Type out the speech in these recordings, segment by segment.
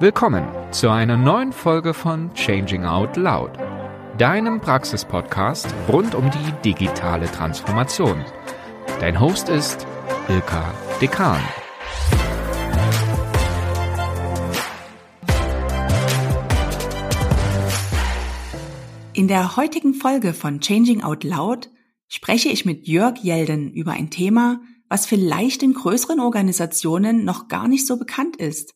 Willkommen zu einer neuen Folge von Changing Out Loud, deinem Praxispodcast rund um die digitale Transformation. Dein Host ist Ilka Dekan. In der heutigen Folge von Changing Out Loud spreche ich mit Jörg Jelden über ein Thema, was vielleicht in größeren Organisationen noch gar nicht so bekannt ist.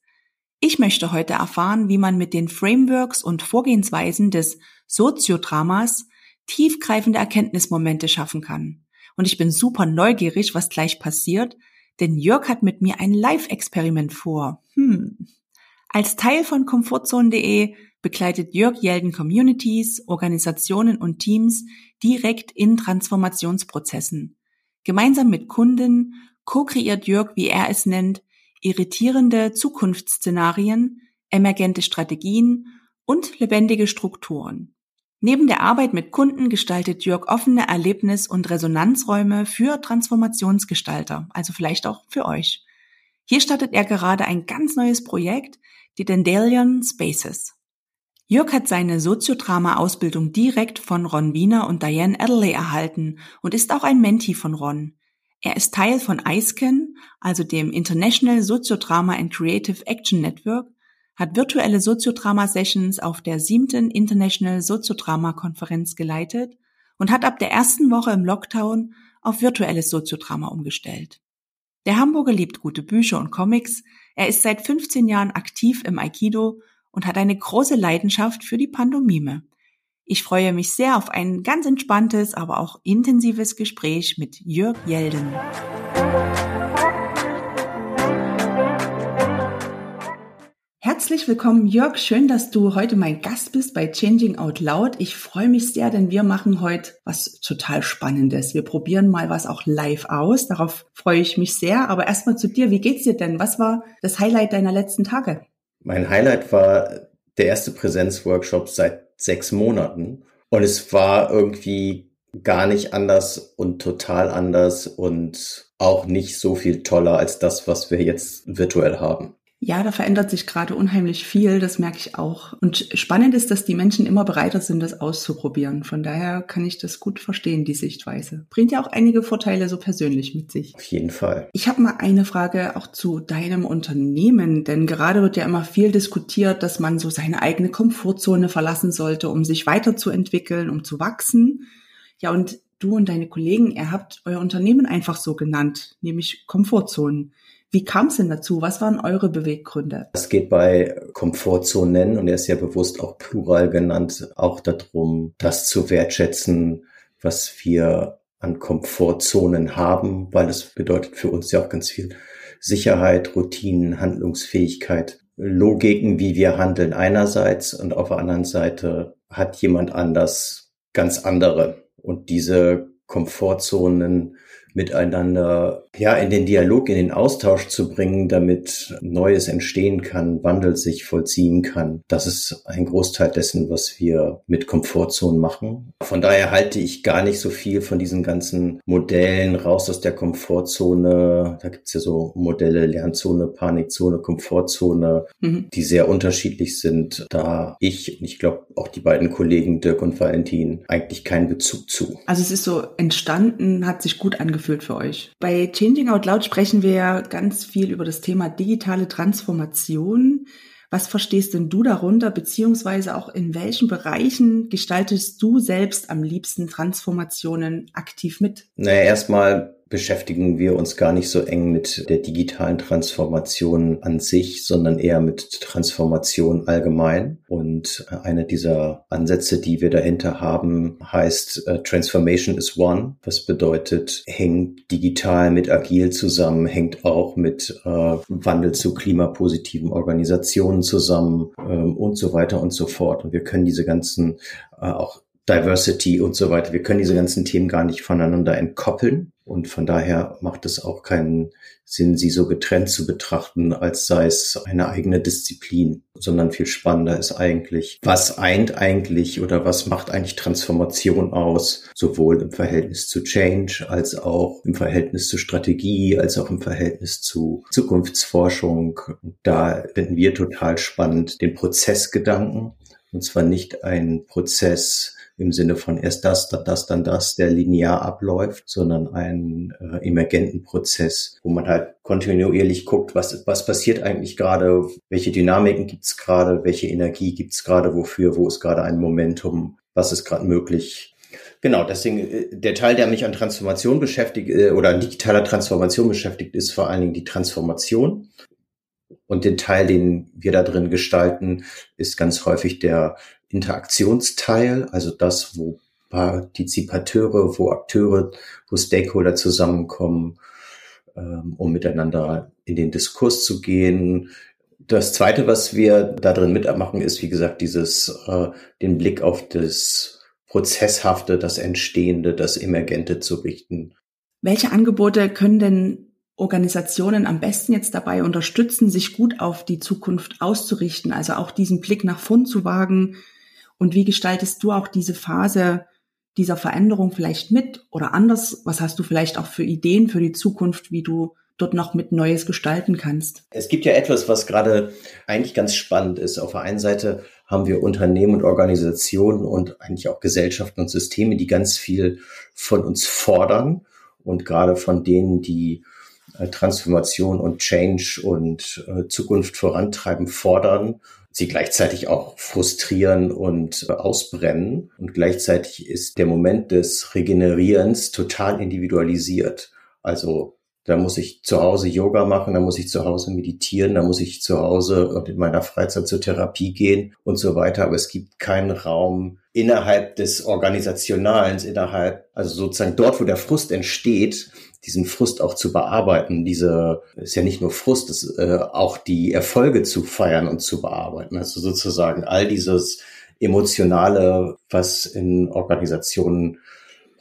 Ich möchte heute erfahren, wie man mit den Frameworks und Vorgehensweisen des Soziodramas tiefgreifende Erkenntnismomente schaffen kann. Und ich bin super neugierig, was gleich passiert, denn Jörg hat mit mir ein Live-Experiment vor. Hm. Als Teil von Komfortzone.de begleitet Jörg Jelden Communities, Organisationen und Teams direkt in Transformationsprozessen. Gemeinsam mit Kunden co-kreiert Jörg, wie er es nennt, irritierende Zukunftsszenarien, emergente Strategien und lebendige Strukturen. Neben der Arbeit mit Kunden gestaltet Jörg offene Erlebnis- und Resonanzräume für Transformationsgestalter, also vielleicht auch für euch. Hier startet er gerade ein ganz neues Projekt, die Dandelion Spaces. Jörg hat seine Soziodrama-Ausbildung direkt von Ron Wiener und Diane Adderley erhalten und ist auch ein Mentee von Ron. Er ist Teil von ISCAN, also dem International Soziodrama and Creative Action Network, hat virtuelle Soziodrama-Sessions auf der siebten International Soziodrama-Konferenz geleitet und hat ab der ersten Woche im Lockdown auf virtuelles Soziodrama umgestellt. Der Hamburger liebt gute Bücher und Comics, er ist seit 15 Jahren aktiv im Aikido und hat eine große Leidenschaft für die Pandomime. Ich freue mich sehr auf ein ganz entspanntes, aber auch intensives Gespräch mit Jörg Jelden. Herzlich willkommen, Jörg. Schön, dass du heute mein Gast bist bei Changing Out Loud. Ich freue mich sehr, denn wir machen heute was total Spannendes. Wir probieren mal was auch live aus. Darauf freue ich mich sehr. Aber erstmal zu dir. Wie geht's dir denn? Was war das Highlight deiner letzten Tage? Mein Highlight war der erste Präsenzworkshop seit sechs Monaten. Und es war irgendwie gar nicht anders und total anders und auch nicht so viel toller als das, was wir jetzt virtuell haben. Ja, da verändert sich gerade unheimlich viel, das merke ich auch. Und spannend ist, dass die Menschen immer bereiter sind, das auszuprobieren. Von daher kann ich das gut verstehen, die Sichtweise. Bringt ja auch einige Vorteile so persönlich mit sich. Auf jeden Fall. Ich habe mal eine Frage auch zu deinem Unternehmen, denn gerade wird ja immer viel diskutiert, dass man so seine eigene Komfortzone verlassen sollte, um sich weiterzuentwickeln, um zu wachsen. Ja, und du und deine Kollegen, ihr habt euer Unternehmen einfach so genannt, nämlich Komfortzonen. Wie kam es denn dazu? Was waren eure Beweggründe? Es geht bei Komfortzonen, und er ist ja bewusst auch plural genannt, auch darum, das zu wertschätzen, was wir an Komfortzonen haben, weil es bedeutet für uns ja auch ganz viel Sicherheit, Routinen, Handlungsfähigkeit, Logiken, wie wir handeln einerseits und auf der anderen Seite hat jemand anders ganz andere. Und diese Komfortzonen miteinander ja in den Dialog, in den Austausch zu bringen, damit Neues entstehen kann, Wandel sich vollziehen kann. Das ist ein Großteil dessen, was wir mit Komfortzonen machen. Von daher halte ich gar nicht so viel von diesen ganzen Modellen raus aus der Komfortzone. Da gibt's ja so Modelle, Lernzone, Panikzone, Komfortzone, mhm. die sehr unterschiedlich sind. Da ich und ich glaube auch die beiden Kollegen Dirk und Valentin eigentlich keinen Bezug zu. Also es ist so entstanden, hat sich gut angefühlt angefühlt für euch? Bei Changing Out Loud sprechen wir ganz viel über das Thema digitale Transformation. Was verstehst denn du darunter, beziehungsweise auch in welchen Bereichen gestaltest du selbst am liebsten Transformationen aktiv mit? Naja, erstmal beschäftigen wir uns gar nicht so eng mit der digitalen Transformation an sich, sondern eher mit Transformation allgemein. Und äh, einer dieser Ansätze, die wir dahinter haben, heißt uh, Transformation is One. Was bedeutet, hängt digital mit agil zusammen, hängt auch mit uh, Wandel zu klimapositiven Organisationen zusammen ähm, und so weiter und so fort. Und wir können diese ganzen uh, auch Diversity und so weiter. Wir können diese ganzen Themen gar nicht voneinander entkoppeln. Und von daher macht es auch keinen Sinn, sie so getrennt zu betrachten, als sei es eine eigene Disziplin, sondern viel spannender ist eigentlich, was eint eigentlich oder was macht eigentlich Transformation aus, sowohl im Verhältnis zu Change als auch im Verhältnis zu Strategie, als auch im Verhältnis zu Zukunftsforschung. Da finden wir total spannend den Prozessgedanken. Und zwar nicht ein Prozess, im Sinne von erst das, dann das, dann das, der linear abläuft, sondern einen äh, emergenten Prozess, wo man halt kontinuierlich guckt, was, was passiert eigentlich gerade, welche Dynamiken gibt's gerade, welche Energie gibt's gerade, wofür, wo ist gerade ein Momentum, was ist gerade möglich. Genau, deswegen äh, der Teil, der mich an Transformation beschäftigt äh, oder an digitaler Transformation beschäftigt, ist vor allen Dingen die Transformation. Und den Teil, den wir da drin gestalten, ist ganz häufig der Interaktionsteil, also das, wo Partizipateure, wo Akteure, wo Stakeholder zusammenkommen, ähm, um miteinander in den Diskurs zu gehen. Das zweite, was wir da drin mitmachen, ist, wie gesagt, dieses, äh, den Blick auf das Prozesshafte, das Entstehende, das Emergente zu richten. Welche Angebote können denn Organisationen am besten jetzt dabei unterstützen, sich gut auf die Zukunft auszurichten, also auch diesen Blick nach vorn zu wagen, und wie gestaltest du auch diese Phase dieser Veränderung vielleicht mit oder anders? Was hast du vielleicht auch für Ideen für die Zukunft, wie du dort noch mit Neues gestalten kannst? Es gibt ja etwas, was gerade eigentlich ganz spannend ist. Auf der einen Seite haben wir Unternehmen und Organisationen und eigentlich auch Gesellschaften und Systeme, die ganz viel von uns fordern und gerade von denen, die Transformation und Change und äh, Zukunft vorantreiben, fordern sie gleichzeitig auch frustrieren und äh, ausbrennen. Und gleichzeitig ist der Moment des Regenerierens total individualisiert. Also da muss ich zu Hause Yoga machen, da muss ich zu Hause meditieren, da muss ich zu Hause und in meiner Freizeit zur Therapie gehen und so weiter. Aber es gibt keinen Raum innerhalb des Organisationalen, innerhalb, also sozusagen dort, wo der Frust entsteht, diesen Frust auch zu bearbeiten. Diese ist ja nicht nur Frust, es äh, auch die Erfolge zu feiern und zu bearbeiten. Also sozusagen all dieses emotionale, was in Organisationen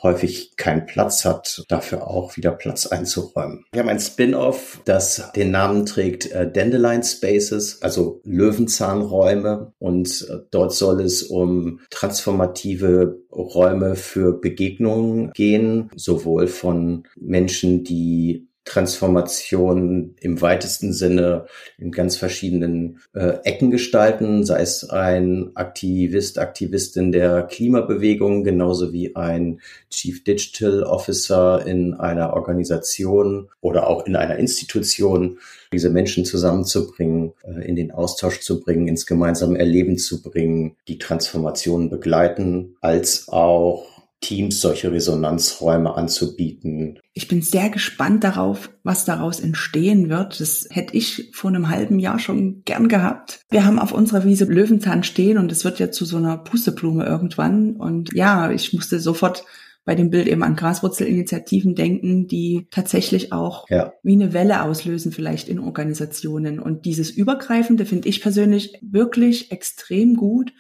häufig keinen Platz hat, dafür auch wieder Platz einzuräumen. Wir haben ein Spin-off, das den Namen trägt äh, Dandelion Spaces, also Löwenzahnräume. Und äh, dort soll es um transformative Räume für Begegnungen gehen, sowohl von Menschen, die Transformation im weitesten Sinne in ganz verschiedenen äh, Ecken gestalten, sei es ein Aktivist, Aktivistin der Klimabewegung, genauso wie ein Chief Digital Officer in einer Organisation oder auch in einer Institution, diese Menschen zusammenzubringen, äh, in den Austausch zu bringen, ins gemeinsame Erleben zu bringen, die Transformation begleiten, als auch Teams solche Resonanzräume anzubieten. Ich bin sehr gespannt darauf, was daraus entstehen wird. Das hätte ich vor einem halben Jahr schon gern gehabt. Wir haben auf unserer Wiese Löwenzahn stehen und es wird ja zu so einer Pusteblume irgendwann. Und ja, ich musste sofort bei dem Bild eben an Graswurzelinitiativen denken, die tatsächlich auch ja. wie eine Welle auslösen, vielleicht in Organisationen. Und dieses Übergreifende finde ich persönlich wirklich extrem gut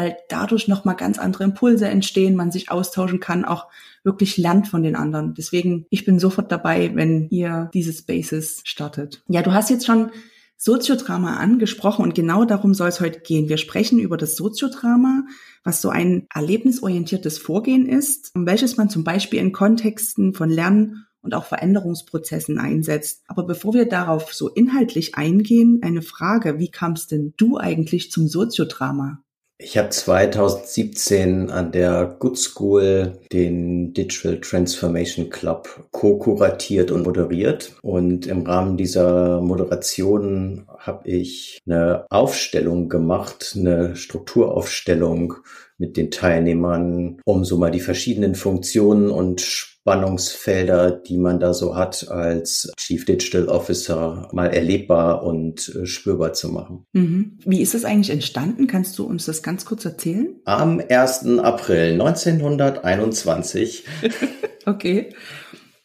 weil dadurch nochmal ganz andere Impulse entstehen, man sich austauschen kann, auch wirklich lernt von den anderen. Deswegen, ich bin sofort dabei, wenn ihr diese Spaces startet. Ja, du hast jetzt schon Soziodrama angesprochen und genau darum soll es heute gehen. Wir sprechen über das Soziodrama, was so ein erlebnisorientiertes Vorgehen ist, welches man zum Beispiel in Kontexten von Lernen und auch Veränderungsprozessen einsetzt. Aber bevor wir darauf so inhaltlich eingehen, eine Frage, wie kamst denn du eigentlich zum Soziodrama? Ich habe 2017 an der Good School den Digital Transformation Club co-kuratiert und moderiert. Und im Rahmen dieser Moderation habe ich eine Aufstellung gemacht, eine Strukturaufstellung mit den Teilnehmern, um so mal die verschiedenen Funktionen und Spannungsfelder, die man da so hat als Chief Digital Officer, mal erlebbar und äh, spürbar zu machen. Mhm. Wie ist das eigentlich entstanden? Kannst du uns das ganz kurz erzählen? Am 1. April 1921. okay.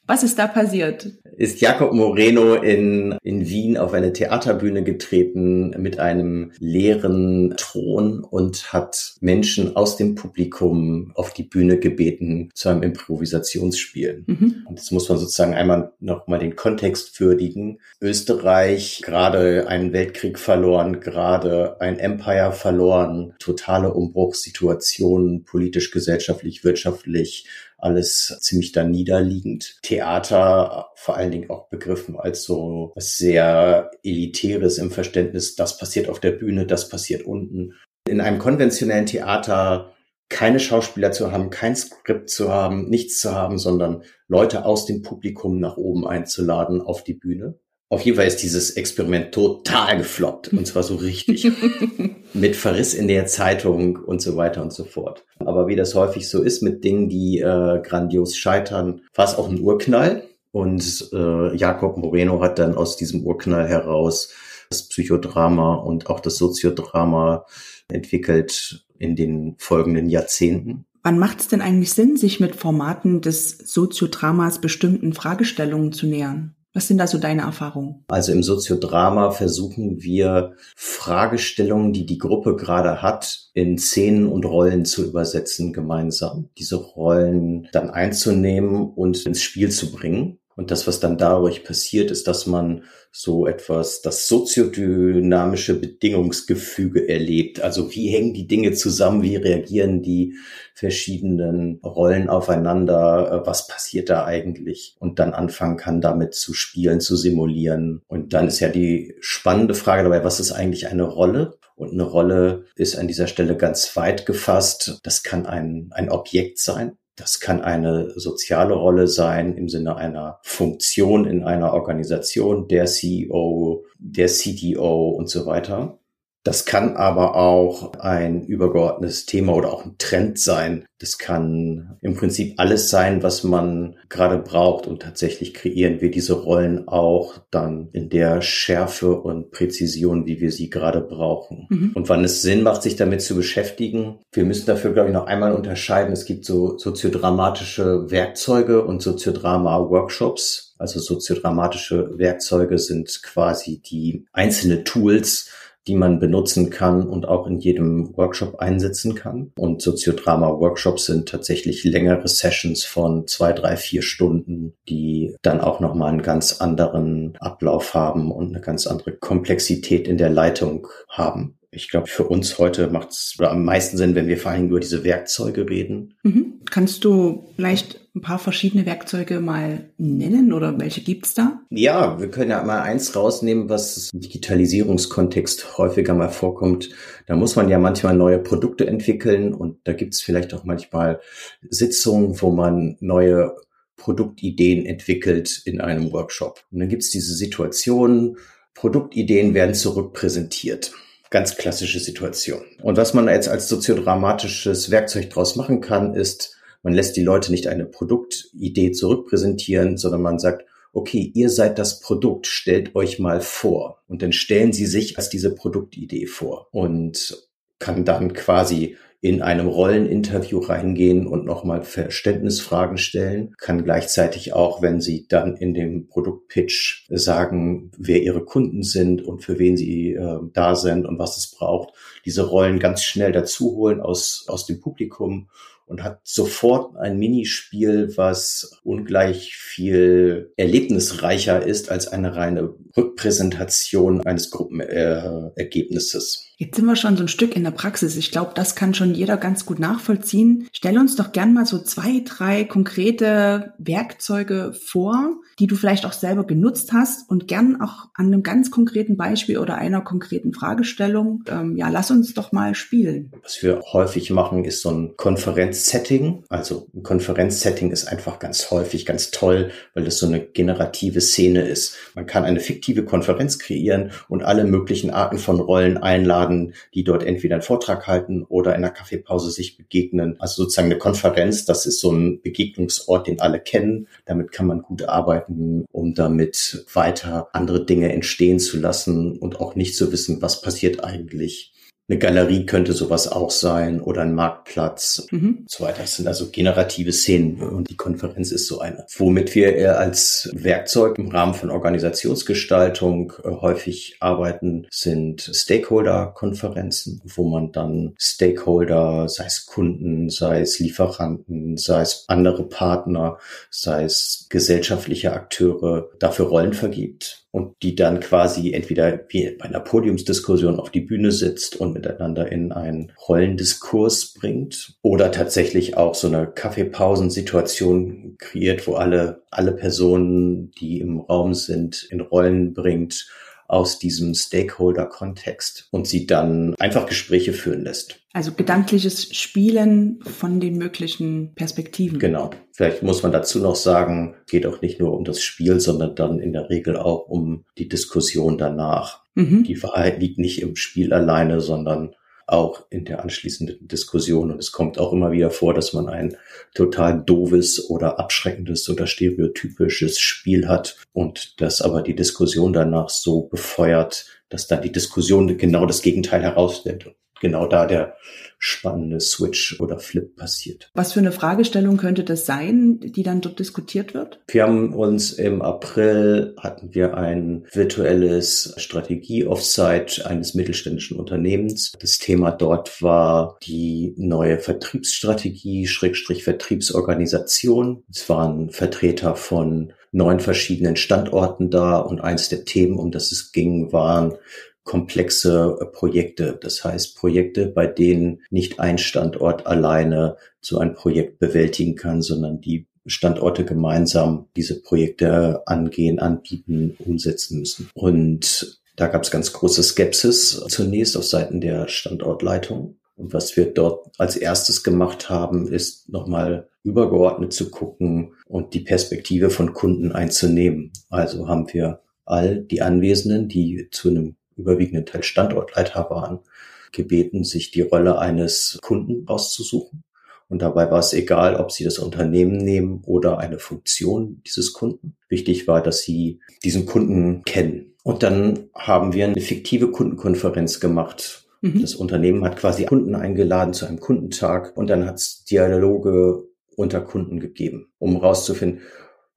Was ist da passiert? Ist Jakob Moreno in, in Wien auf eine Theaterbühne getreten mit einem leeren Thron und hat Menschen aus dem Publikum auf die Bühne gebeten zu einem Improvisationsspiel. Mhm. Und jetzt muss man sozusagen einmal nochmal den Kontext würdigen. Österreich, gerade einen Weltkrieg verloren, gerade ein Empire verloren, totale Umbruchssituation, politisch, gesellschaftlich, wirtschaftlich, alles ziemlich da niederliegend. Theater vor allen Dingen auch begriffen als so was sehr elitäres im Verständnis, das passiert auf der Bühne, das passiert unten. In einem konventionellen Theater keine Schauspieler zu haben, kein Skript zu haben, nichts zu haben, sondern Leute aus dem Publikum nach oben einzuladen auf die Bühne. Auf jeden Fall ist dieses Experiment total gefloppt und zwar so richtig. mit Verriss in der Zeitung und so weiter und so fort. Aber wie das häufig so ist mit Dingen, die äh, grandios scheitern, war es auch ein Urknall. Und äh, Jakob Moreno hat dann aus diesem Urknall heraus das Psychodrama und auch das Soziodrama entwickelt in den folgenden Jahrzehnten. Wann macht es denn eigentlich Sinn, sich mit Formaten des Soziodramas bestimmten Fragestellungen zu nähern? Was sind da so deine Erfahrungen? Also im Soziodrama versuchen wir Fragestellungen, die die Gruppe gerade hat, in Szenen und Rollen zu übersetzen gemeinsam. Diese Rollen dann einzunehmen und ins Spiel zu bringen. Und das, was dann dadurch passiert, ist, dass man so etwas, das soziodynamische Bedingungsgefüge erlebt. Also wie hängen die Dinge zusammen? Wie reagieren die verschiedenen Rollen aufeinander? Was passiert da eigentlich? Und dann anfangen kann, damit zu spielen, zu simulieren. Und dann ist ja die spannende Frage dabei, was ist eigentlich eine Rolle? Und eine Rolle ist an dieser Stelle ganz weit gefasst. Das kann ein, ein Objekt sein. Das kann eine soziale Rolle sein im Sinne einer Funktion in einer Organisation, der CEO, der CTO und so weiter. Das kann aber auch ein übergeordnetes Thema oder auch ein Trend sein. Das kann im Prinzip alles sein, was man gerade braucht. Und tatsächlich kreieren wir diese Rollen auch dann in der Schärfe und Präzision, wie wir sie gerade brauchen. Mhm. Und wann es Sinn macht, sich damit zu beschäftigen. Wir müssen dafür, glaube ich, noch einmal unterscheiden. Es gibt so soziodramatische Werkzeuge und Soziodrama-Workshops. Also soziodramatische Werkzeuge sind quasi die einzelne Tools, die man benutzen kann und auch in jedem Workshop einsetzen kann. Und Soziodrama-Workshops sind tatsächlich längere Sessions von zwei, drei, vier Stunden, die dann auch nochmal einen ganz anderen Ablauf haben und eine ganz andere Komplexität in der Leitung haben. Ich glaube, für uns heute macht es am meisten Sinn, wenn wir vor allem über diese Werkzeuge reden. Mhm. Kannst du vielleicht ein paar verschiedene Werkzeuge mal nennen oder welche gibt's da? Ja, wir können ja mal eins rausnehmen, was im Digitalisierungskontext häufiger mal vorkommt. Da muss man ja manchmal neue Produkte entwickeln und da gibt's vielleicht auch manchmal Sitzungen, wo man neue Produktideen entwickelt in einem Workshop. Und dann gibt's diese Situation, Produktideen werden zurückpräsentiert ganz klassische Situation. Und was man jetzt als soziodramatisches Werkzeug draus machen kann, ist, man lässt die Leute nicht eine Produktidee zurückpräsentieren, sondern man sagt, okay, ihr seid das Produkt, stellt euch mal vor. Und dann stellen sie sich als diese Produktidee vor und kann dann quasi in einem Rolleninterview reingehen und nochmal Verständnisfragen stellen, kann gleichzeitig auch, wenn Sie dann in dem Produktpitch sagen, wer Ihre Kunden sind und für wen Sie äh, da sind und was es braucht, diese Rollen ganz schnell dazu holen aus, aus dem Publikum und hat sofort ein Minispiel, was ungleich viel erlebnisreicher ist als eine reine Rückpräsentation eines Gruppenergebnisses. Jetzt sind wir schon so ein Stück in der Praxis. Ich glaube, das kann schon jeder ganz gut nachvollziehen. Stell uns doch gern mal so zwei, drei konkrete Werkzeuge vor, die du vielleicht auch selber genutzt hast und gern auch an einem ganz konkreten Beispiel oder einer konkreten Fragestellung. Ähm, ja, lass uns doch mal spielen. Was wir häufig machen, ist so ein Konferenzsetting. Also ein Konferenzsetting ist einfach ganz häufig ganz toll, weil das so eine generative Szene ist. Man kann eine fiktive Konferenz kreieren und alle möglichen Arten von Rollen einladen einladen, die dort entweder einen Vortrag halten oder in der Kaffeepause sich begegnen. Also sozusagen eine Konferenz, das ist so ein Begegnungsort, den alle kennen. Damit kann man gut arbeiten, um damit weiter andere Dinge entstehen zu lassen und auch nicht zu wissen, was passiert eigentlich. Eine Galerie könnte sowas auch sein oder ein Marktplatz mhm. und so weiter. Das sind also generative Szenen und die Konferenz ist so eine. Womit wir eher als Werkzeug im Rahmen von Organisationsgestaltung äh, häufig arbeiten, sind Stakeholder-Konferenzen, wo man dann Stakeholder, sei es Kunden, sei es Lieferanten, sei es andere Partner, sei es gesellschaftliche Akteure, dafür Rollen vergibt und die dann quasi entweder wie bei einer Podiumsdiskussion auf die Bühne sitzt und miteinander in einen Rollendiskurs bringt oder tatsächlich auch so eine Kaffeepausensituation kreiert, wo alle, alle Personen, die im Raum sind, in Rollen bringt aus diesem Stakeholder-Kontext und sie dann einfach Gespräche führen lässt. Also gedankliches Spielen von den möglichen Perspektiven. Genau. Vielleicht muss man dazu noch sagen, geht auch nicht nur um das Spiel, sondern dann in der Regel auch um die Diskussion danach. Mhm. Die Wahrheit liegt nicht im Spiel alleine, sondern auch in der anschließenden Diskussion. Und es kommt auch immer wieder vor, dass man ein total doofes oder abschreckendes oder stereotypisches Spiel hat und das aber die Diskussion danach so befeuert, dass dann die Diskussion genau das Gegenteil herausstellt genau da der spannende Switch oder Flip passiert. Was für eine Fragestellung könnte das sein, die dann dort diskutiert wird? Wir haben uns im April hatten wir ein virtuelles Strategie-Offsite eines mittelständischen Unternehmens. Das Thema dort war die neue Vertriebsstrategie, Schrägstrich Vertriebsorganisation. Es waren Vertreter von neun verschiedenen Standorten da und eins der Themen, um das es ging, waren komplexe äh, Projekte. Das heißt Projekte, bei denen nicht ein Standort alleine so ein Projekt bewältigen kann, sondern die Standorte gemeinsam diese Projekte angehen, anbieten, umsetzen müssen. Und da gab es ganz große Skepsis zunächst auf Seiten der Standortleitung. Und was wir dort als erstes gemacht haben, ist nochmal übergeordnet zu gucken und die Perspektive von Kunden einzunehmen. Also haben wir all die Anwesenden, die zu einem überwiegenden Teil Standortleiter waren, gebeten, sich die Rolle eines Kunden auszusuchen. Und dabei war es egal, ob sie das Unternehmen nehmen oder eine Funktion dieses Kunden. Wichtig war, dass sie diesen Kunden kennen. Und dann haben wir eine fiktive Kundenkonferenz gemacht. Mhm. Das Unternehmen hat quasi Kunden eingeladen zu einem Kundentag und dann hat es Dialoge unter Kunden gegeben, um herauszufinden,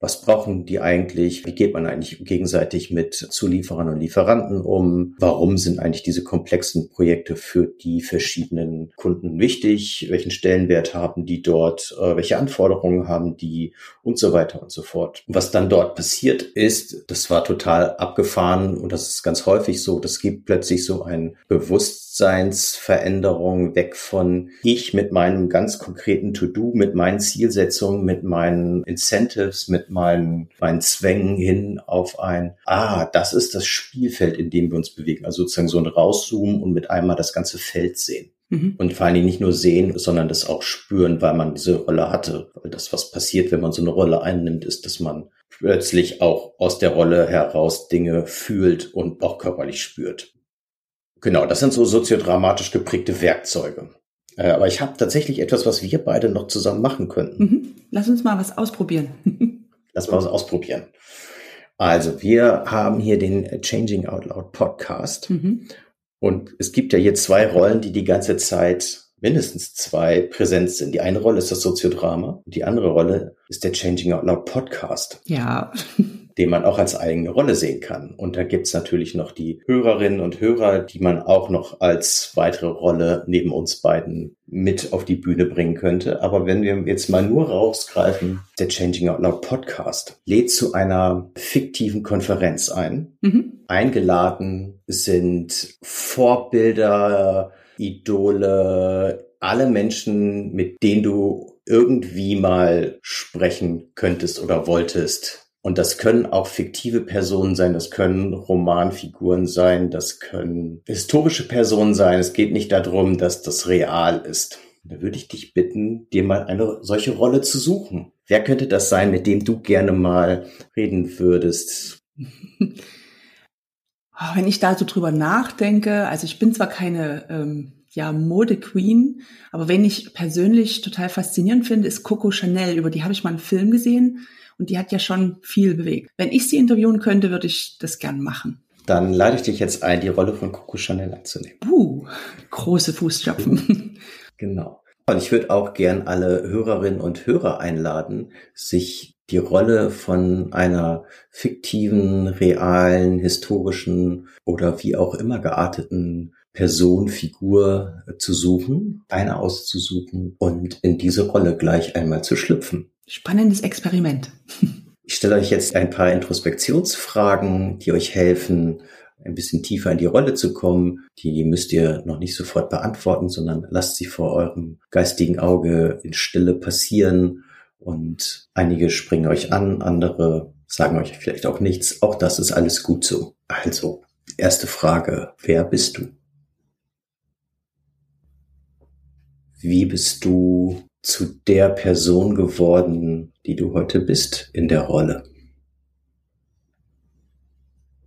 was brauchen die eigentlich? Wie geht man eigentlich gegenseitig mit Zulieferern und Lieferanten um? Warum sind eigentlich diese komplexen Projekte für die verschiedenen Kunden wichtig? Welchen Stellenwert haben die dort? Äh, welche Anforderungen haben die? Und so weiter und so fort. Was dann dort passiert ist, das war total abgefahren und das ist ganz häufig so. Das gibt plötzlich so ein Bewusstseinsveränderung weg von ich mit meinem ganz konkreten To-Do, mit meinen Zielsetzungen, mit meinen Incentives, mit meinen, meinen Zwängen hin auf ein, ah, das ist das Spielfeld, in dem wir uns bewegen. Also sozusagen so ein Rauszoomen und mit einmal das ganze Feld sehen. Mhm. Und vor allen Dingen nicht nur sehen, sondern das auch spüren, weil man diese Rolle hatte. Weil das, was passiert, wenn man so eine Rolle einnimmt, ist, dass man plötzlich auch aus der Rolle heraus Dinge fühlt und auch körperlich spürt. Genau, das sind so soziodramatisch geprägte Werkzeuge. Äh, aber ich habe tatsächlich etwas, was wir beide noch zusammen machen könnten. Mhm. Lass uns mal was ausprobieren. Lass mal was ausprobieren. Also, wir haben hier den Changing Out Loud Podcast. Mhm. Und es gibt ja hier zwei Rollen, die die ganze Zeit mindestens zwei präsent sind. Die eine Rolle ist das Soziodrama und die andere Rolle ist der Changing Out Loud Podcast. Ja. den man auch als eigene Rolle sehen kann. Und da gibt's natürlich noch die Hörerinnen und Hörer, die man auch noch als weitere Rolle neben uns beiden mit auf die Bühne bringen könnte. Aber wenn wir jetzt mal nur rausgreifen, der Changing Out Loud Podcast lädt zu einer fiktiven Konferenz ein. Mhm. Eingeladen sind Vorbilder, Idole, alle Menschen, mit denen du irgendwie mal sprechen könntest oder wolltest und das können auch fiktive Personen sein, das können Romanfiguren sein, das können historische Personen sein. Es geht nicht darum, dass das real ist. Da würde ich dich bitten, dir mal eine solche Rolle zu suchen. Wer könnte das sein, mit dem du gerne mal reden würdest? Oh, wenn ich da so drüber nachdenke, also ich bin zwar keine ähm, ja, Mode-Queen, aber wenn ich persönlich total faszinierend finde, ist Coco Chanel. Über die habe ich mal einen Film gesehen und die hat ja schon viel bewegt. Wenn ich sie interviewen könnte, würde ich das gern machen. Dann lade ich dich jetzt ein, die Rolle von Coco Chanel anzunehmen. Uh, große Fußstapfen. Genau. Und ich würde auch gern alle Hörerinnen und Hörer einladen, sich die Rolle von einer fiktiven, realen, historischen oder wie auch immer gearteten Person, Figur zu suchen, eine auszusuchen und in diese Rolle gleich einmal zu schlüpfen. Spannendes Experiment. Ich stelle euch jetzt ein paar Introspektionsfragen, die euch helfen, ein bisschen tiefer in die Rolle zu kommen. Die müsst ihr noch nicht sofort beantworten, sondern lasst sie vor eurem geistigen Auge in Stille passieren. Und einige springen euch an, andere sagen euch vielleicht auch nichts. Auch das ist alles gut so. Also, erste Frage. Wer bist du? Wie bist du zu der Person geworden, die du heute bist in der Rolle?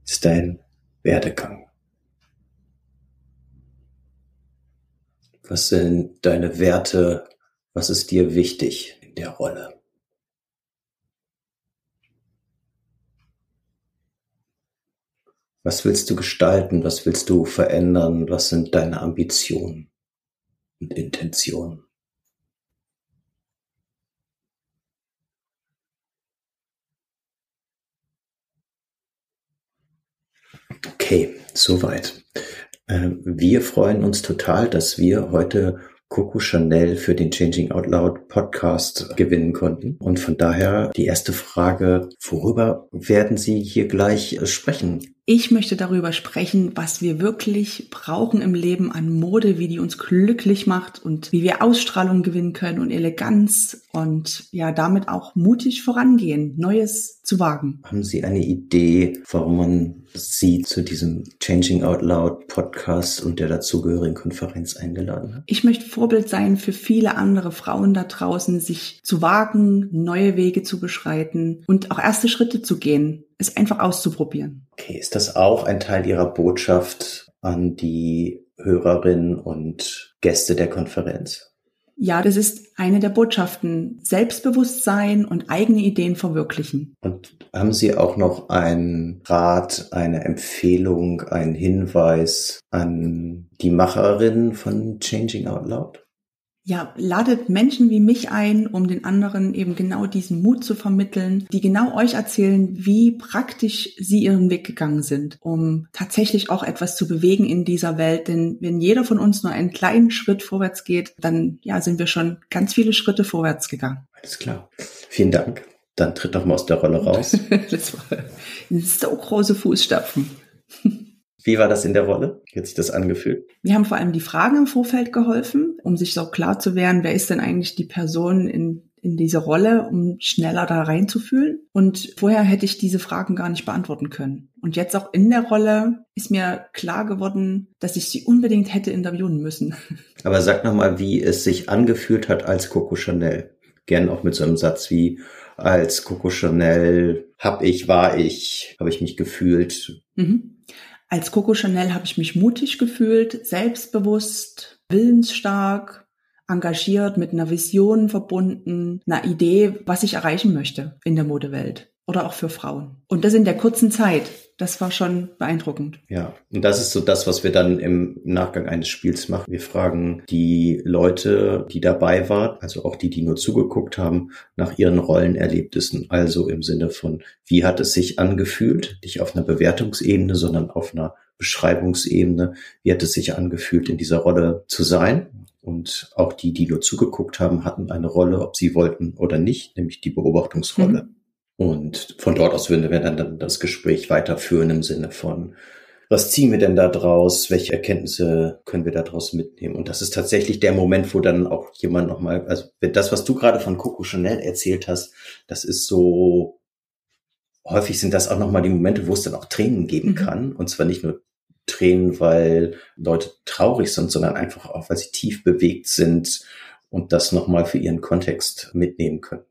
Ist dein Werdegang? Was sind deine Werte? Was ist dir wichtig in der Rolle? Was willst du gestalten? Was willst du verändern? Was sind deine Ambitionen und Intentionen? Okay, soweit. Ähm, wir freuen uns total, dass wir heute Coco Chanel für den Changing Out Loud Podcast gewinnen konnten. Und von daher die erste Frage, worüber werden Sie hier gleich äh, sprechen? Ich möchte darüber sprechen, was wir wirklich brauchen im Leben an Mode, wie die uns glücklich macht und wie wir Ausstrahlung gewinnen können und Eleganz und ja, damit auch mutig vorangehen, Neues zu wagen. Haben Sie eine Idee, warum man Sie zu diesem Changing Out Loud Podcast und der dazugehörigen Konferenz eingeladen hat? Ich möchte Vorbild sein für viele andere Frauen da draußen, sich zu wagen, neue Wege zu beschreiten und auch erste Schritte zu gehen es einfach auszuprobieren. Okay, ist das auch ein Teil Ihrer Botschaft an die Hörerinnen und Gäste der Konferenz? Ja, das ist eine der Botschaften. Selbstbewusstsein und eigene Ideen verwirklichen. Und haben Sie auch noch einen Rat, eine Empfehlung, einen Hinweis an die Macherinnen von Changing Out Loud? Ja, ladet Menschen wie mich ein, um den anderen eben genau diesen Mut zu vermitteln, die genau euch erzählen, wie praktisch sie ihren Weg gegangen sind, um tatsächlich auch etwas zu bewegen in dieser Welt. Denn wenn jeder von uns nur einen kleinen Schritt vorwärts geht, dann ja, sind wir schon ganz viele Schritte vorwärts gegangen. Alles klar. Vielen Dank. Dann tritt doch mal aus der Rolle raus. das war so große Fußstapfen. Wie war das in der Rolle? Wie hat sich das angefühlt? Wir haben vor allem die Fragen im Vorfeld geholfen, um sich so klar zu werden, wer ist denn eigentlich die Person in, in diese Rolle, um schneller da reinzufühlen. Und vorher hätte ich diese Fragen gar nicht beantworten können. Und jetzt auch in der Rolle ist mir klar geworden, dass ich sie unbedingt hätte interviewen müssen. Aber sag nochmal, wie es sich angefühlt hat als Coco Chanel. Gern auch mit so einem Satz wie, als Coco Chanel hab ich, war ich, habe ich mich gefühlt. Mhm. Als Coco Chanel habe ich mich mutig gefühlt, selbstbewusst, willensstark, engagiert, mit einer Vision verbunden, einer Idee, was ich erreichen möchte in der Modewelt oder auch für Frauen. Und das in der kurzen Zeit. Das war schon beeindruckend. Ja, und das ist so das, was wir dann im Nachgang eines Spiels machen. Wir fragen die Leute, die dabei waren, also auch die, die nur zugeguckt haben, nach ihren Rollenerlebnissen. Also im Sinne von, wie hat es sich angefühlt? Nicht auf einer Bewertungsebene, sondern auf einer Beschreibungsebene. Wie hat es sich angefühlt, in dieser Rolle zu sein? Und auch die, die nur zugeguckt haben, hatten eine Rolle, ob sie wollten oder nicht, nämlich die Beobachtungsrolle. Mhm. Und von dort aus würden wir dann das Gespräch weiterführen im Sinne von, was ziehen wir denn da draus? Welche Erkenntnisse können wir daraus mitnehmen? Und das ist tatsächlich der Moment, wo dann auch jemand nochmal, also das, was du gerade von Coco Chanel erzählt hast, das ist so, häufig sind das auch nochmal die Momente, wo es dann auch Tränen geben mhm. kann. Und zwar nicht nur Tränen, weil Leute traurig sind, sondern einfach auch, weil sie tief bewegt sind und das nochmal für ihren Kontext mitnehmen können.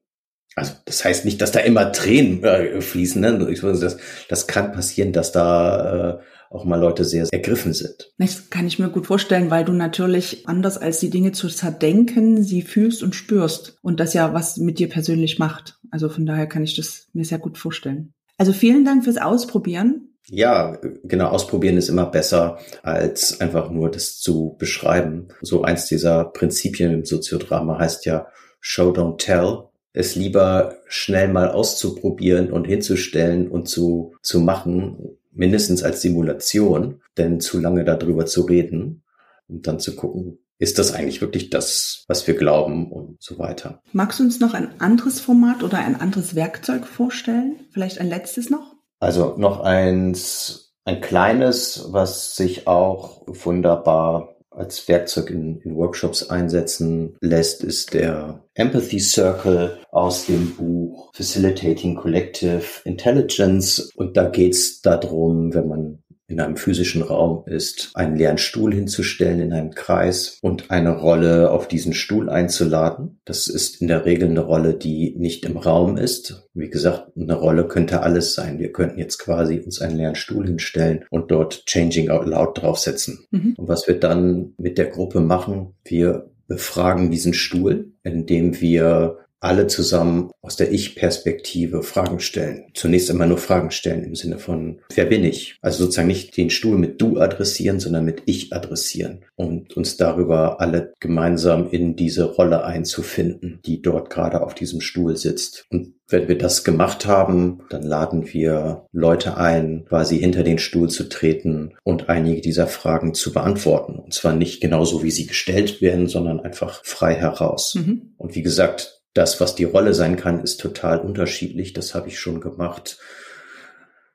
Also das heißt nicht, dass da immer Tränen äh, fließen. Ne? Das, das kann passieren, dass da äh, auch mal Leute sehr ergriffen sind. Das kann ich mir gut vorstellen, weil du natürlich anders als die Dinge zu zerdenken, sie fühlst und spürst und das ja was mit dir persönlich macht. Also von daher kann ich das mir sehr gut vorstellen. Also vielen Dank fürs Ausprobieren Ja, genau, ausprobieren ist immer besser, als einfach nur das zu beschreiben. So eins dieser Prinzipien im Soziodrama heißt ja Show, don't tell. Es lieber schnell mal auszuprobieren und hinzustellen und zu, zu machen, mindestens als Simulation, denn zu lange darüber zu reden und dann zu gucken, ist das eigentlich wirklich das, was wir glauben und so weiter. Magst du uns noch ein anderes Format oder ein anderes Werkzeug vorstellen? Vielleicht ein letztes noch? Also noch eins, ein kleines, was sich auch wunderbar als Werkzeug in, in, Workshops einsetzen lässt, ist der Empathy Circle aus dem Buch Facilitating Collective Intelligence. Und da geht es darum, wenn man in einem physischen Raum ist, einen leeren Stuhl hinzustellen in einem Kreis und eine Rolle auf diesen Stuhl einzuladen. Das ist in der Regel eine Rolle, die nicht im Raum ist. Wie gesagt, eine Rolle könnte alles sein. Wir könnten jetzt quasi uns einen leeren Stuhl hinstellen und dort Changing Out Loud draufsetzen. Mhm. Und was wir dann mit der Gruppe machen, wir befragen diesen Stuhl, indem wir alle zusammen aus der Ich-Perspektive Fragen stellen. Zunächst einmal nur Fragen stellen im Sinne von, wer bin ich? Also sozusagen nicht den Stuhl mit du adressieren, sondern mit ich adressieren und uns darüber alle gemeinsam in diese Rolle einzufinden, die dort gerade auf diesem Stuhl sitzt. Und wenn wir das gemacht haben, dann laden wir Leute ein, quasi hinter den Stuhl zu treten und einige dieser Fragen zu beantworten. Und zwar nicht genauso, wie sie gestellt werden, sondern einfach frei heraus. Mhm. Und wie gesagt, das, was die Rolle sein kann, ist total unterschiedlich. Das habe ich schon gemacht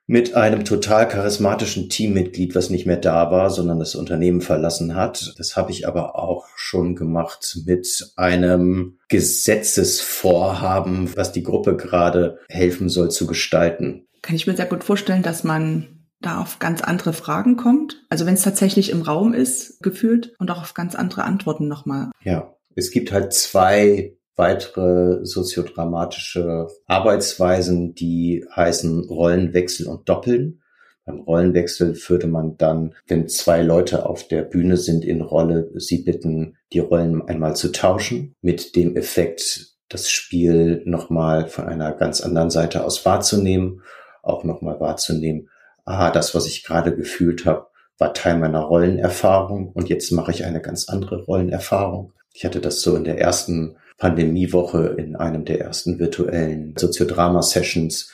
mit einem total charismatischen Teammitglied, was nicht mehr da war, sondern das Unternehmen verlassen hat. Das habe ich aber auch schon gemacht mit einem Gesetzesvorhaben, was die Gruppe gerade helfen soll zu gestalten. Kann ich mir sehr gut vorstellen, dass man da auf ganz andere Fragen kommt. Also wenn es tatsächlich im Raum ist, gefühlt und auch auf ganz andere Antworten nochmal. Ja, es gibt halt zwei weitere soziodramatische Arbeitsweisen, die heißen Rollenwechsel und Doppeln. Beim Rollenwechsel würde man dann, wenn zwei Leute auf der Bühne sind in Rolle, sie bitten, die Rollen einmal zu tauschen, mit dem Effekt, das Spiel nochmal von einer ganz anderen Seite aus wahrzunehmen, auch nochmal wahrzunehmen, ah, das, was ich gerade gefühlt habe, war Teil meiner Rollenerfahrung und jetzt mache ich eine ganz andere Rollenerfahrung. Ich hatte das so in der ersten Pandemiewoche in einem der ersten virtuellen Soziodrama-Sessions.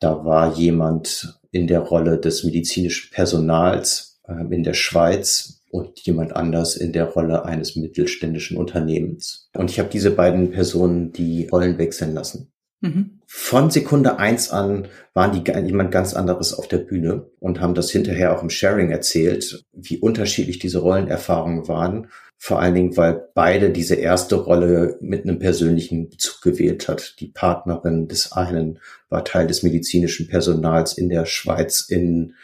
Da war jemand in der Rolle des medizinischen Personals äh, in der Schweiz und jemand anders in der Rolle eines mittelständischen Unternehmens. Und ich habe diese beiden Personen die Rollen wechseln lassen. Mhm. Von Sekunde eins an waren die jemand ganz anderes auf der Bühne und haben das hinterher auch im Sharing erzählt, wie unterschiedlich diese Rollenerfahrungen waren vor allen Dingen, weil beide diese erste Rolle mit einem persönlichen Bezug gewählt hat. Die Partnerin des einen war Teil des medizinischen Personals in der Schweiz in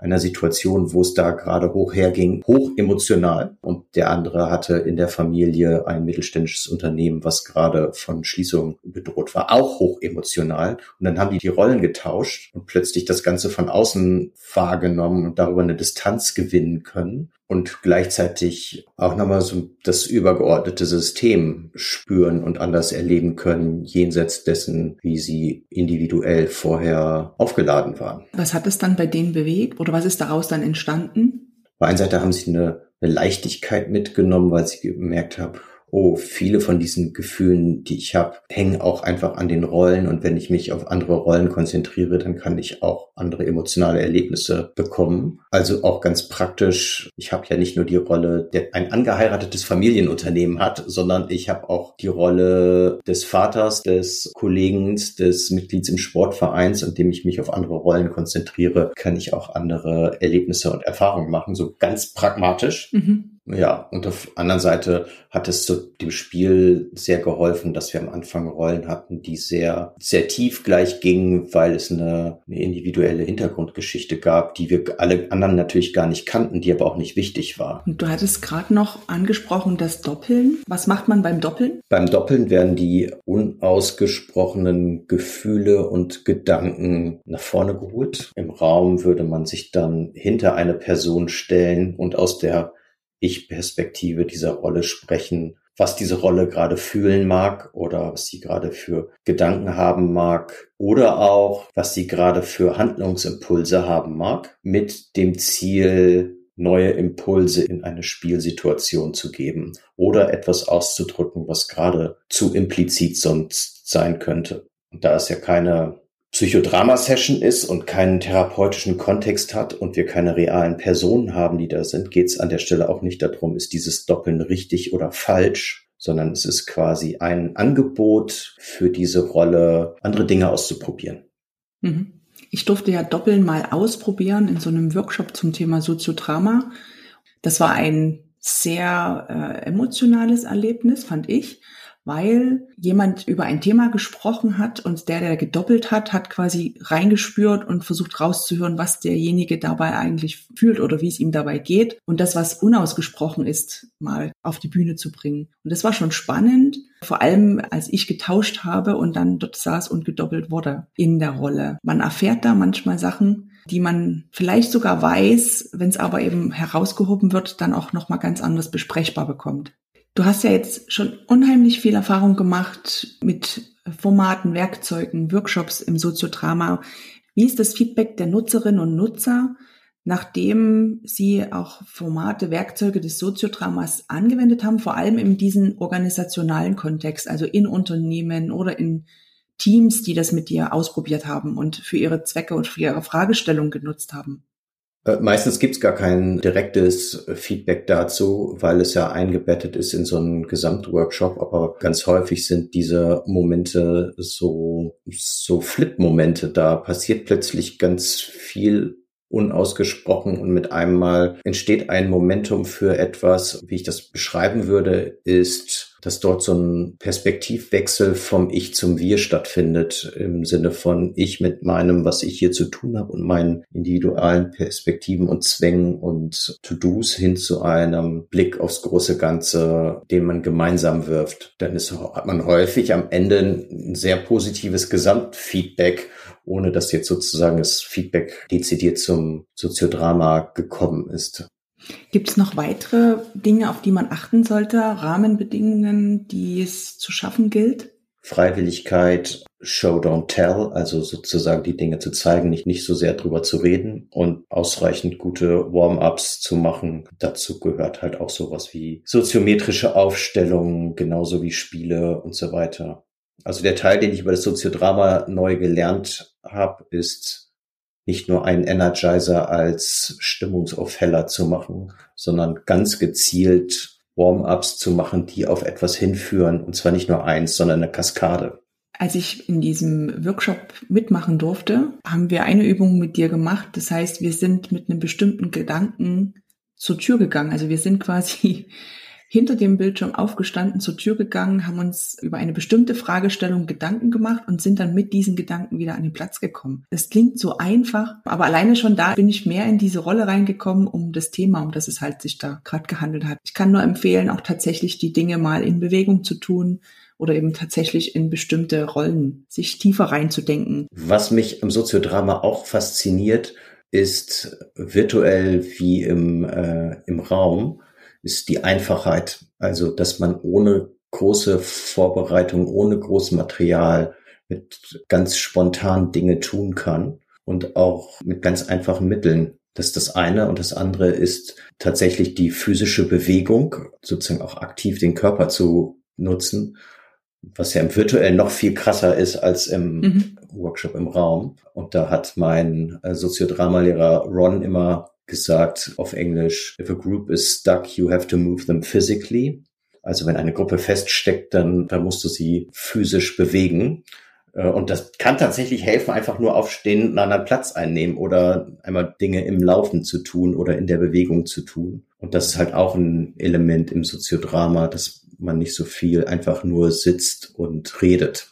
einer Situation, wo es da gerade hoch herging, hoch emotional. Und der andere hatte in der Familie ein mittelständisches Unternehmen, was gerade von Schließung bedroht war, auch hoch emotional. Und dann haben die die Rollen getauscht und plötzlich das Ganze von außen wahrgenommen und darüber eine Distanz gewinnen können und gleichzeitig auch nochmal so das übergeordnete System spüren und anders erleben können, jenseits dessen, wie sie individuell vorher aufgeladen waren. Was hat es dann bei denen bewegt oder was ist daraus dann entstanden? Bei einer Seite haben sie eine, eine Leichtigkeit mitgenommen, weil sie gemerkt haben, oh, viele von diesen Gefühlen, die ich habe, hängen auch einfach an den Rollen. Und wenn ich mich auf andere Rollen konzentriere, dann kann ich auch andere emotionale Erlebnisse bekommen. Also auch ganz praktisch, ich habe ja nicht nur die Rolle, der ein angeheiratetes Familienunternehmen hat, sondern ich habe auch die Rolle des Vaters, des Kollegen, des Mitglieds im Sportvereins, indem ich mich auf andere Rollen konzentriere, kann ich auch andere Erlebnisse und Erfahrungen machen, so ganz pragmatisch. Mhm. Ja, und auf der anderen Seite hat es zu dem Spiel sehr geholfen, dass wir am Anfang Rollen hatten, die sehr, sehr tief gleich gingen, weil es eine, eine individuelle Hintergrundgeschichte gab, die wir alle anderen natürlich gar nicht kannten, die aber auch nicht wichtig war. Und du hattest gerade noch angesprochen, das Doppeln. Was macht man beim Doppeln? Beim Doppeln werden die unausgesprochenen Gefühle und Gedanken nach vorne geholt. Im Raum würde man sich dann hinter eine Person stellen und aus der ich-Perspektive dieser Rolle sprechen, was diese Rolle gerade fühlen mag oder was sie gerade für Gedanken haben mag oder auch, was sie gerade für Handlungsimpulse haben mag, mit dem Ziel, neue Impulse in eine Spielsituation zu geben oder etwas auszudrücken, was gerade zu implizit sonst sein könnte. Und da es ja keine Psychodrama-Session ist und keinen therapeutischen Kontext hat und wir keine realen Personen haben, die da sind, geht es an der Stelle auch nicht darum, ist dieses Doppeln richtig oder falsch, sondern es ist quasi ein Angebot für diese Rolle, andere Dinge auszuprobieren. Mhm. Ich durfte ja Doppeln mal ausprobieren in so einem Workshop zum Thema Soziodrama. Das war ein sehr äh, emotionales Erlebnis, fand ich weil jemand über ein Thema gesprochen hat und der, der gedoppelt hat, hat quasi reingespürt und versucht rauszuhören, was derjenige dabei eigentlich fühlt oder wie es ihm dabei geht und das, was unausgesprochen ist, mal auf die Bühne zu bringen. Und das war schon spannend, vor allem als ich getauscht habe und dann dort saß und gedoppelt wurde in der Rolle. Man erfährt da manchmal Sachen, die man vielleicht sogar weiß, wenn es aber eben herausgehoben wird, dann auch nochmal ganz anders besprechbar bekommt. Du hast ja jetzt schon unheimlich viel Erfahrung gemacht mit Formaten, Werkzeugen, Workshops im Soziodrama. Wie ist das Feedback der Nutzerinnen und Nutzer, nachdem sie auch Formate, Werkzeuge des Soziodramas angewendet haben, vor allem in diesem organisationalen Kontext, also in Unternehmen oder in Teams, die das mit dir ausprobiert haben und für ihre Zwecke und für ihre Fragestellung genutzt haben? Äh, meistens gibt's gar kein direktes Feedback dazu, weil es ja eingebettet ist in so einen Gesamtworkshop. Aber ganz häufig sind diese Momente so, so Flip-Momente. Da passiert plötzlich ganz viel unausgesprochen und mit einem Mal entsteht ein Momentum für etwas, wie ich das beschreiben würde, ist dass dort so ein Perspektivwechsel vom Ich zum Wir stattfindet, im Sinne von ich mit meinem, was ich hier zu tun habe und meinen individuellen Perspektiven und Zwängen und To-Dos hin zu einem Blick aufs große Ganze, den man gemeinsam wirft. Dann ist, hat man häufig am Ende ein sehr positives Gesamtfeedback, ohne dass jetzt sozusagen das Feedback dezidiert zum Soziodrama gekommen ist. Gibt es noch weitere Dinge, auf die man achten sollte, Rahmenbedingungen, die es zu schaffen gilt? Freiwilligkeit, Show, don't tell, also sozusagen die Dinge zu zeigen, nicht, nicht so sehr drüber zu reden und ausreichend gute Warm-ups zu machen. Dazu gehört halt auch sowas wie soziometrische Aufstellungen, genauso wie Spiele und so weiter. Also der Teil, den ich über das Soziodrama neu gelernt habe, ist nicht nur einen Energizer als Stimmungsaufheller zu machen, sondern ganz gezielt Warm-ups zu machen, die auf etwas hinführen. Und zwar nicht nur eins, sondern eine Kaskade. Als ich in diesem Workshop mitmachen durfte, haben wir eine Übung mit dir gemacht. Das heißt, wir sind mit einem bestimmten Gedanken zur Tür gegangen. Also wir sind quasi hinter dem Bildschirm aufgestanden, zur Tür gegangen, haben uns über eine bestimmte Fragestellung Gedanken gemacht und sind dann mit diesen Gedanken wieder an den Platz gekommen. Das klingt so einfach, aber alleine schon da bin ich mehr in diese Rolle reingekommen, um das Thema, um das es halt sich da gerade gehandelt hat. Ich kann nur empfehlen, auch tatsächlich die Dinge mal in Bewegung zu tun, oder eben tatsächlich in bestimmte Rollen sich tiefer reinzudenken. Was mich im Soziodrama auch fasziniert, ist virtuell wie im, äh, im Raum ist die Einfachheit. Also, dass man ohne große Vorbereitung, ohne großes Material mit ganz spontan Dinge tun kann und auch mit ganz einfachen Mitteln. Das ist das eine. Und das andere ist tatsächlich die physische Bewegung, sozusagen auch aktiv den Körper zu nutzen, was ja im virtuellen noch viel krasser ist als im mhm. Workshop im Raum. Und da hat mein äh, Soziodramalehrer Ron immer gesagt auf Englisch, if a group is stuck, you have to move them physically. Also wenn eine Gruppe feststeckt, dann, dann musst du sie physisch bewegen. Äh, und das kann tatsächlich helfen, einfach nur aufstehen, einen anderen Platz einnehmen oder einmal Dinge im Laufen zu tun oder in der Bewegung zu tun. Und das ist halt auch ein Element im Soziodrama, dass man nicht so viel einfach nur sitzt und redet.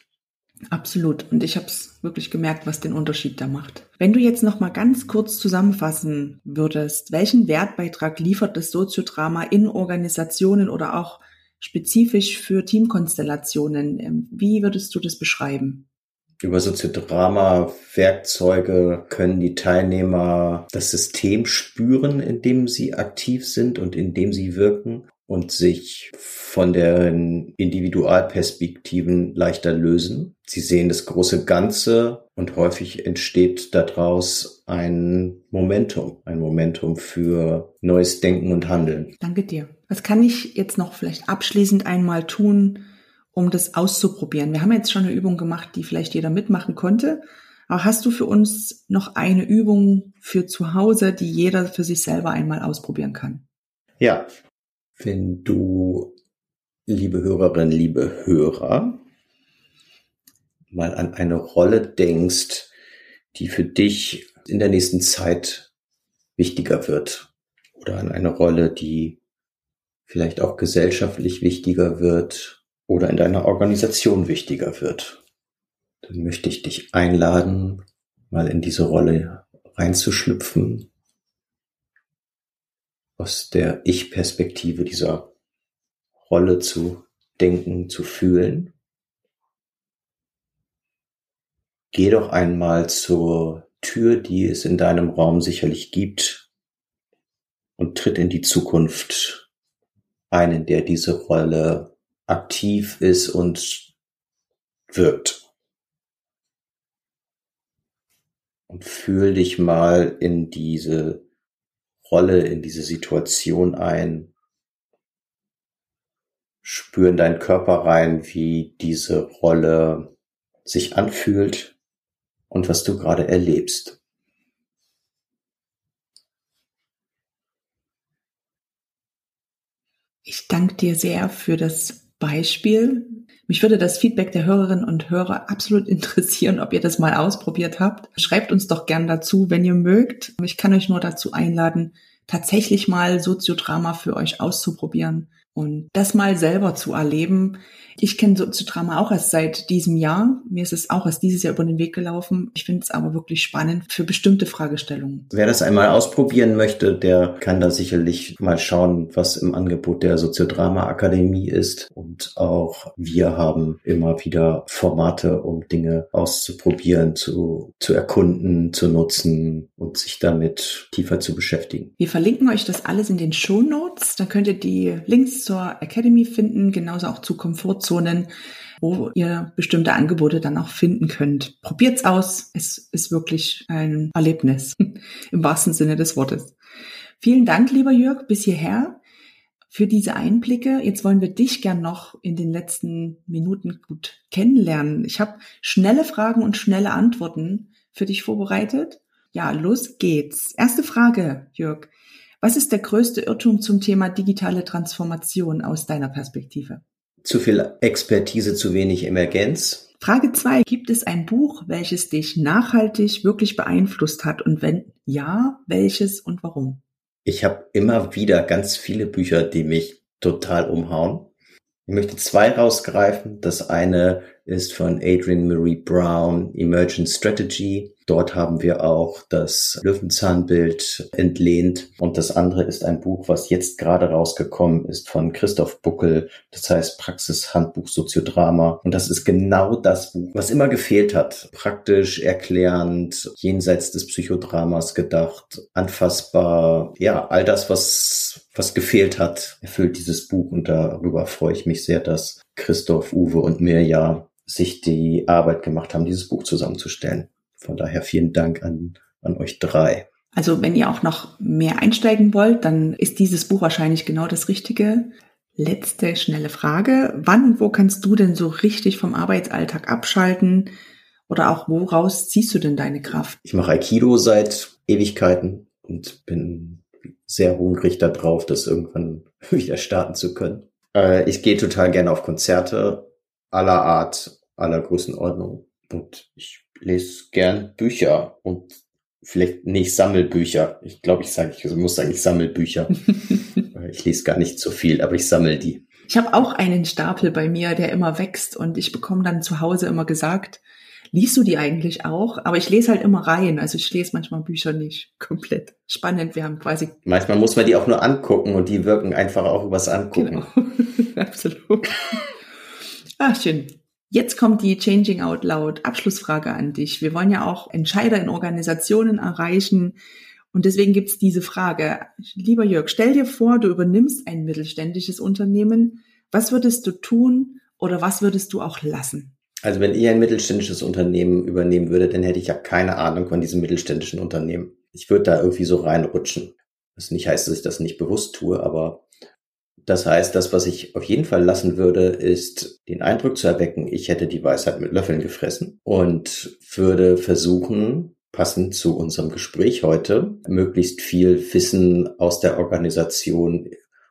Absolut. Und ich habe es wirklich gemerkt, was den Unterschied da macht. Wenn du jetzt noch mal ganz kurz zusammenfassen würdest, welchen Wertbeitrag liefert das Soziodrama in Organisationen oder auch spezifisch für Teamkonstellationen? Ähm, wie würdest du das beschreiben? Über Soziodrama-Werkzeuge können die Teilnehmer das System spüren, in dem sie aktiv sind und in dem sie wirken und sich von den Individualperspektiven leichter lösen. Sie sehen das große Ganze und häufig entsteht daraus ein Momentum, ein Momentum für neues Denken und Handeln. Danke dir. Was kann ich jetzt noch vielleicht abschließend einmal tun, um das auszuprobieren? Wir haben jetzt schon eine Übung gemacht, die vielleicht jeder mitmachen konnte. Aber hast du für uns noch eine Übung für zu Hause, die jeder für sich selber einmal ausprobieren kann? Ja, wenn du, liebe Hörerin, liebe Hörer, mal an eine Rolle denkst, die für dich in der nächsten Zeit wichtiger wird. Oder an eine Rolle, die vielleicht auch gesellschaftlich wichtiger wird oder in deiner Organisation wichtiger wird, dann möchte ich dich einladen, mal in diese Rolle reinzuschlüpfen aus der Ich-Perspektive dieser Rolle zu denken, zu fühlen. Geh doch einmal zur Tür, die es in deinem Raum sicherlich gibt, und tritt in die Zukunft ein, in der diese Rolle aktiv ist und wirkt. Und fühl dich mal in diese Rolle, in diese Situation ein. Spür in deinen Körper rein, wie diese Rolle sich anfühlt und was du gerade erlebst. Ich danke dir sehr für das Beispiel. Mich würde das Feedback der Hörerinnen und Hörer absolut interessieren, ob ihr das mal ausprobiert habt. Schreibt uns doch gern dazu, wenn ihr mögt. Ich kann euch nur dazu einladen, tatsächlich mal Soziodrama für euch auszuprobieren und das mal selber zu erleben. Ich kenne Soziodrama auch erst seit diesem Jahr. Mir ist es auch erst dieses Jahr über den Weg gelaufen. Ich finde es aber wirklich spannend für bestimmte Fragestellungen. Wer das einmal ausprobieren möchte, der kann da sicherlich mal schauen, was im Angebot der Soziodrama Akademie ist. Und auch wir haben immer wieder Formate, um Dinge auszuprobieren, zu, zu erkunden, zu nutzen und sich damit tiefer zu beschäftigen. Wir verlinken euch das alles in den Show Notes. Da könnt ihr die Links zur Academy finden, genauso auch zu Komfortzonen, wo ihr bestimmte Angebote dann auch finden könnt. Probiert's aus. Es ist wirklich ein Erlebnis im wahrsten Sinne des Wortes. Vielen Dank, lieber Jörg, bis hierher für diese Einblicke. Jetzt wollen wir dich gern noch in den letzten Minuten gut kennenlernen. Ich habe schnelle Fragen und schnelle Antworten für dich vorbereitet. Ja, los geht's. Erste Frage, Jörg. Was ist der größte Irrtum zum Thema digitale Transformation aus deiner Perspektive? Zu viel Expertise, zu wenig Emergenz. Frage zwei: Gibt es ein Buch, welches dich nachhaltig wirklich beeinflusst hat? Und wenn ja, welches und warum? Ich habe immer wieder ganz viele Bücher, die mich total umhauen. Ich möchte zwei rausgreifen. Das eine ist von Adrian Marie Brown, Emergent Strategy. Dort haben wir auch das Löwenzahnbild entlehnt. Und das andere ist ein Buch, was jetzt gerade rausgekommen ist von Christoph Buckel. Das heißt Praxishandbuch Soziodrama. Und das ist genau das Buch, was immer gefehlt hat. Praktisch, erklärend, jenseits des Psychodramas gedacht, anfassbar. Ja, all das, was, was gefehlt hat, erfüllt dieses Buch. Und darüber freue ich mich sehr, dass Christoph, Uwe und Mirja sich die Arbeit gemacht haben, dieses Buch zusammenzustellen. Von daher vielen Dank an, an euch drei. Also wenn ihr auch noch mehr einsteigen wollt, dann ist dieses Buch wahrscheinlich genau das Richtige. Letzte schnelle Frage. Wann und wo kannst du denn so richtig vom Arbeitsalltag abschalten? Oder auch woraus ziehst du denn deine Kraft? Ich mache Aikido seit Ewigkeiten und bin sehr hungrig darauf, das irgendwann wieder starten zu können. Äh, ich gehe total gerne auf Konzerte aller Art, aller Größenordnung. Und ich lese gern Bücher und vielleicht nicht Sammelbücher. Ich glaube, ich sage, ich muss sagen, ich sammle Bücher. ich lese gar nicht so viel, aber ich sammle die. Ich habe auch einen Stapel bei mir, der immer wächst und ich bekomme dann zu Hause immer gesagt, liest du die eigentlich auch? Aber ich lese halt immer rein. Also ich lese manchmal Bücher nicht komplett. Spannend, wir haben quasi. Manchmal muss man die auch nur angucken und die wirken einfach auch übers Angucken. Genau. Absolut. Ach, schön. Jetzt kommt die Changing Out Loud Abschlussfrage an dich. Wir wollen ja auch Entscheider in Organisationen erreichen Und deswegen gibt's diese Frage. Lieber Jörg, stell dir vor, du übernimmst ein mittelständisches Unternehmen. Was würdest du tun oder was würdest du auch lassen? Also wenn ich ein mittelständisches Unternehmen übernehmen würde, dann hätte ich ja keine Ahnung von diesem mittelständischen Unternehmen. Ich würde da irgendwie so reinrutschen. Was nicht heißt, dass ich das nicht bewusst tue, aber das heißt, das, was ich auf jeden Fall lassen würde, ist den Eindruck zu erwecken, ich hätte die Weisheit mit Löffeln gefressen und würde versuchen, passend zu unserem Gespräch heute, möglichst viel Wissen aus der Organisation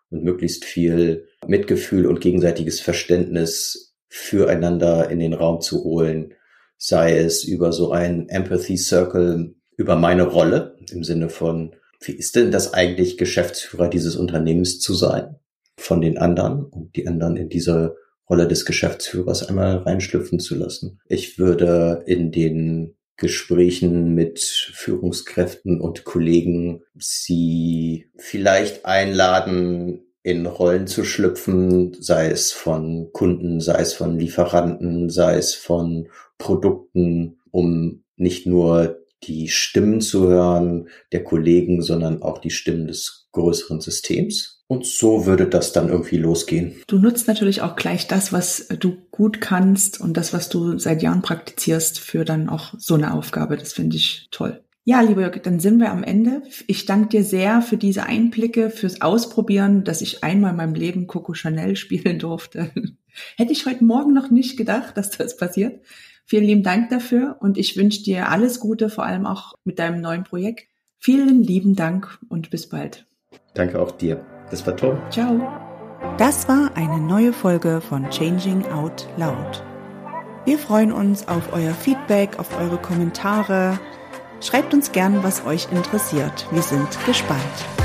und möglichst viel Mitgefühl und gegenseitiges Verständnis füreinander in den Raum zu holen, sei es über so ein Empathy Circle, über meine Rolle im Sinne von, wie ist denn das eigentlich, Geschäftsführer dieses Unternehmens zu sein von den anderen und die anderen in diese Rolle des Geschäftsführers einmal reinschlüpfen zu lassen. Ich würde in den Gesprächen mit Führungskräften und Kollegen sie vielleicht einladen, in Rollen zu schlüpfen, sei es von Kunden, sei es von Lieferanten, sei es von Produkten, um nicht nur die Stimmen zu hören der Kollegen, sondern auch die Stimmen des größeren Systems. Und so würde das dann irgendwie losgehen. Du nutzt natürlich auch gleich das, was du gut kannst und das, was du seit Jahren praktizierst, für dann auch so eine Aufgabe. Das finde ich toll. Ja, lieber Jörg, dann sind wir am Ende. Ich danke dir sehr für diese Einblicke, fürs Ausprobieren, dass ich einmal in meinem Leben Coco Chanel spielen durfte. Hätte ich heute Morgen noch nicht gedacht, dass das passiert. Vielen lieben Dank dafür und ich wünsche dir alles Gute, vor allem auch mit deinem neuen Projekt. Vielen lieben Dank und bis bald. Danke auch dir. Das war toll. Ciao. Das war eine neue Folge von Changing Out Loud. Wir freuen uns auf euer Feedback, auf eure Kommentare. Schreibt uns gern, was euch interessiert. Wir sind gespannt.